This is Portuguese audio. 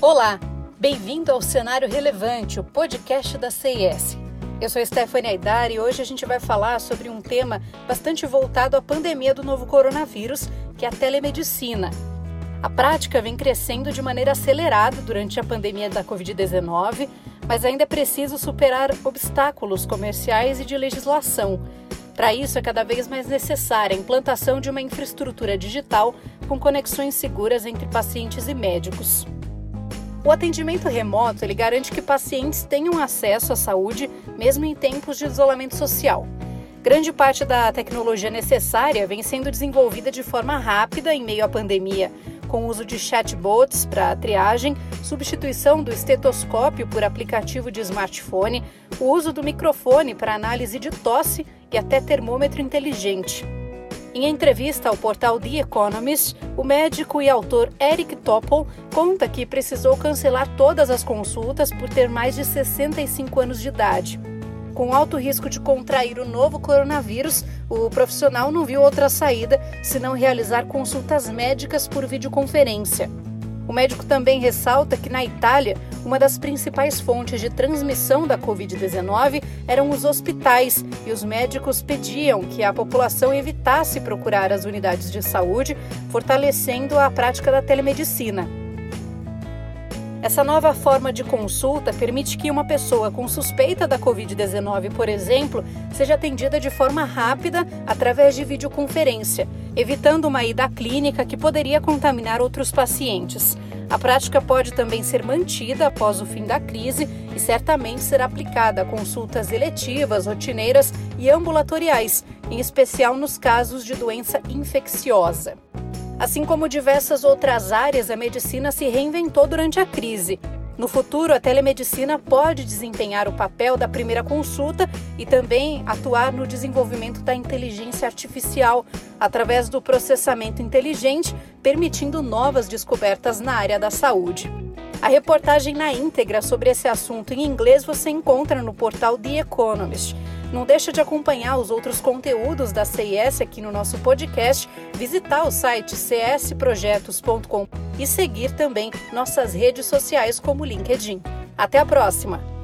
Olá, bem-vindo ao Cenário Relevante, o podcast da CIS. Eu sou Stephanie Aidar e hoje a gente vai falar sobre um tema bastante voltado à pandemia do novo coronavírus, que é a telemedicina. A prática vem crescendo de maneira acelerada durante a pandemia da Covid-19, mas ainda é preciso superar obstáculos comerciais e de legislação. Para isso, é cada vez mais necessária a implantação de uma infraestrutura digital com conexões seguras entre pacientes e médicos. O atendimento remoto ele garante que pacientes tenham acesso à saúde mesmo em tempos de isolamento social. Grande parte da tecnologia necessária vem sendo desenvolvida de forma rápida em meio à pandemia, com o uso de chatbots para triagem, substituição do estetoscópio por aplicativo de smartphone, o uso do microfone para análise de tosse e até termômetro inteligente. Em entrevista ao portal The Economist, o médico e autor Eric Topol conta que precisou cancelar todas as consultas por ter mais de 65 anos de idade. Com alto risco de contrair o novo coronavírus, o profissional não viu outra saída senão realizar consultas médicas por videoconferência. O médico também ressalta que na Itália, uma das principais fontes de transmissão da Covid-19 eram os hospitais e os médicos pediam que a população evitasse procurar as unidades de saúde, fortalecendo a prática da telemedicina. Essa nova forma de consulta permite que uma pessoa com suspeita da Covid-19, por exemplo, seja atendida de forma rápida através de videoconferência, evitando uma ida à clínica que poderia contaminar outros pacientes. A prática pode também ser mantida após o fim da crise e certamente será aplicada a consultas eletivas, rotineiras e ambulatoriais, em especial nos casos de doença infecciosa. Assim como diversas outras áreas, a medicina se reinventou durante a crise. No futuro, a telemedicina pode desempenhar o papel da primeira consulta e também atuar no desenvolvimento da inteligência artificial através do processamento inteligente, permitindo novas descobertas na área da saúde. A reportagem na íntegra sobre esse assunto em inglês você encontra no portal The Economist. Não deixa de acompanhar os outros conteúdos da CIS aqui no nosso podcast, visitar o site csprojetos.com e seguir também nossas redes sociais como LinkedIn. Até a próxima!